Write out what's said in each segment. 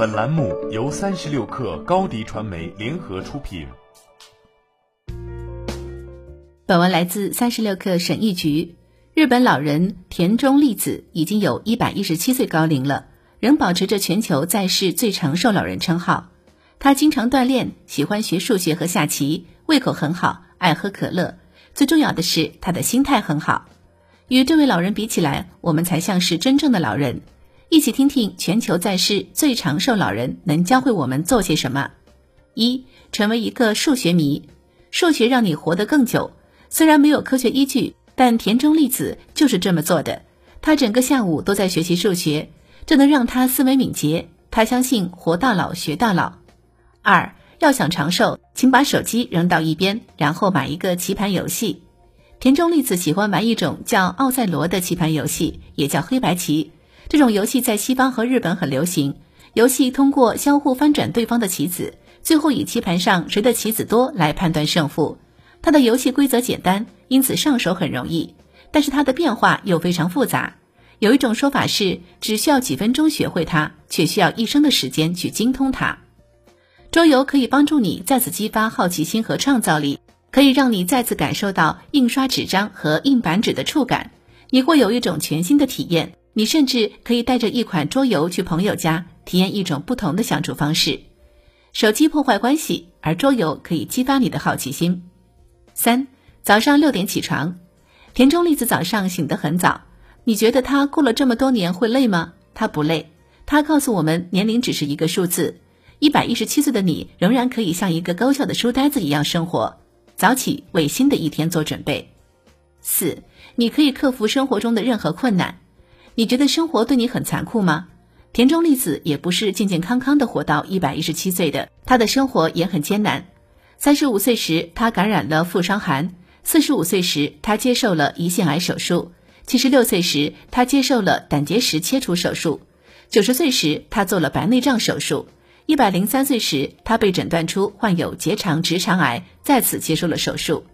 本栏目由三十六氪高低传媒联合出品。本文来自三十六氪审议局。日本老人田中丽子已经有一百一十七岁高龄了，仍保持着全球在世最长寿老人称号。他经常锻炼，喜欢学数学和下棋，胃口很好，爱喝可乐。最重要的是，他的心态很好。与这位老人比起来，我们才像是真正的老人。一起听听全球在世最长寿老人能教会我们做些什么。一，成为一个数学迷，数学让你活得更久。虽然没有科学依据，但田中粒子就是这么做的。他整个下午都在学习数学，这能让他思维敏捷。他相信活到老学到老。二，要想长寿，请把手机扔到一边，然后买一个棋盘游戏。田中粒子喜欢玩一种叫奥赛罗的棋盘游戏，也叫黑白棋。这种游戏在西方和日本很流行。游戏通过相互翻转对方的棋子，最后以棋盘上谁的棋子多来判断胜负。它的游戏规则简单，因此上手很容易。但是它的变化又非常复杂。有一种说法是，只需要几分钟学会它，却需要一生的时间去精通它。桌游可以帮助你再次激发好奇心和创造力。可以让你再次感受到印刷纸张和硬板纸的触感，你会有一种全新的体验。你甚至可以带着一款桌游去朋友家，体验一种不同的相处方式。手机破坏关系，而桌游可以激发你的好奇心。三早上六点起床，田中丽子早上醒得很早。你觉得他过了这么多年会累吗？他不累。他告诉我们，年龄只是一个数字。一百一十七岁的你，仍然可以像一个高效的书呆子一样生活。早起为新的一天做准备。四，你可以克服生活中的任何困难。你觉得生活对你很残酷吗？田中丽子也不是健健康康的活到一百一十七岁的，她的生活也很艰难。三十五岁时，她感染了副伤寒；四十五岁时，她接受了胰腺癌手术；七十六岁时，她接受了胆结石切除手术；九十岁时，她做了白内障手术。一百零三岁时，他被诊断出患有结肠直肠癌，再次接受了手术。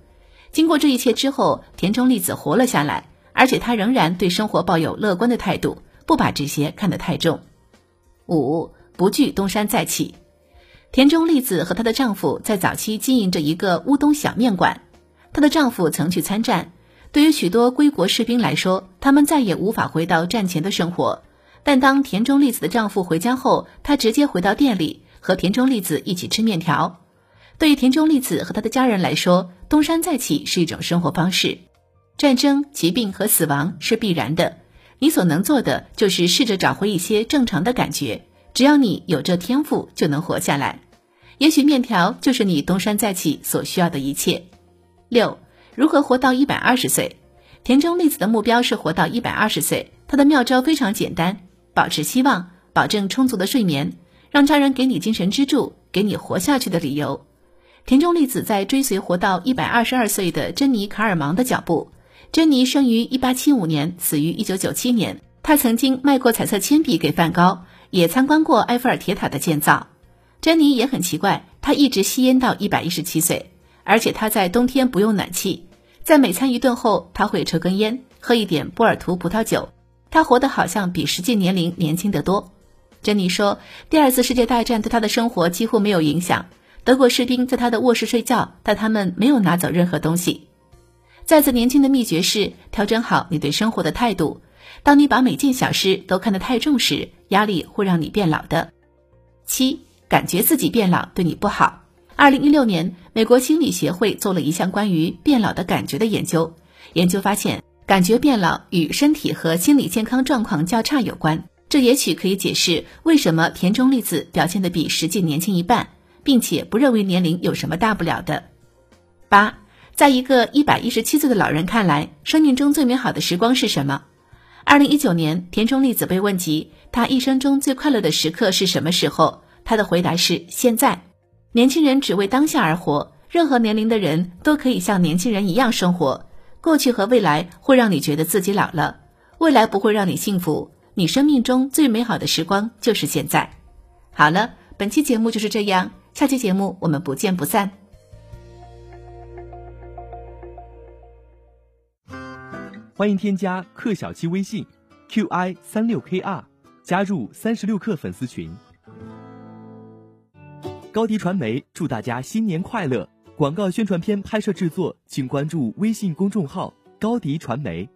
经过这一切之后，田中利子活了下来，而且她仍然对生活抱有乐观的态度，不把这些看得太重。五不惧东山再起。田中利子和她的丈夫在早期经营着一个乌冬小面馆。她的丈夫曾去参战，对于许多归国士兵来说，他们再也无法回到战前的生活。但当田中丽子的丈夫回家后，她直接回到店里和田中丽子一起吃面条。对于田中丽子和她的家人来说，东山再起是一种生活方式。战争、疾病和死亡是必然的，你所能做的就是试着找回一些正常的感觉。只要你有这天赋，就能活下来。也许面条就是你东山再起所需要的一切。六，如何活到一百二十岁？田中丽子的目标是活到一百二十岁，她的妙招非常简单。保持希望，保证充足的睡眠，让家人给你精神支柱，给你活下去的理由。田中丽子在追随活到一百二十二岁的珍妮·卡尔芒的脚步。珍妮生于一八七五年，死于一九九七年。她曾经卖过彩色铅笔给梵高，也参观过埃菲尔铁塔的建造。珍妮也很奇怪，她一直吸烟到一百一十七岁，而且她在冬天不用暖气。在每餐一顿后，她会抽根烟，喝一点波尔图葡萄酒。他活得好像比实际年龄年轻得多。珍妮说，第二次世界大战对他的生活几乎没有影响。德国士兵在他的卧室睡觉，但他们没有拿走任何东西。再次年轻的秘诀是调整好你对生活的态度。当你把每件小事都看得太重时，压力会让你变老的。七，感觉自己变老对你不好。二零一六年，美国心理协会做了一项关于变老的感觉的研究。研究发现。感觉变老与身体和心理健康状况较差有关，这也许可以解释为什么田中丽子表现的比实际年轻一半，并且不认为年龄有什么大不了的。八，在一个一百一十七岁的老人看来，生命中最美好的时光是什么？二零一九年，田中丽子被问及她一生中最快乐的时刻是什么时候，她的回答是现在。年轻人只为当下而活，任何年龄的人都可以像年轻人一样生活。过去和未来会让你觉得自己老了，未来不会让你幸福。你生命中最美好的时光就是现在。好了，本期节目就是这样，下期节目我们不见不散。欢迎添加克小七微信，Q I 三六 K R，加入三十六克粉丝群。高迪传媒祝大家新年快乐，广告宣传片拍摄制作请关注微信公众号高迪传媒。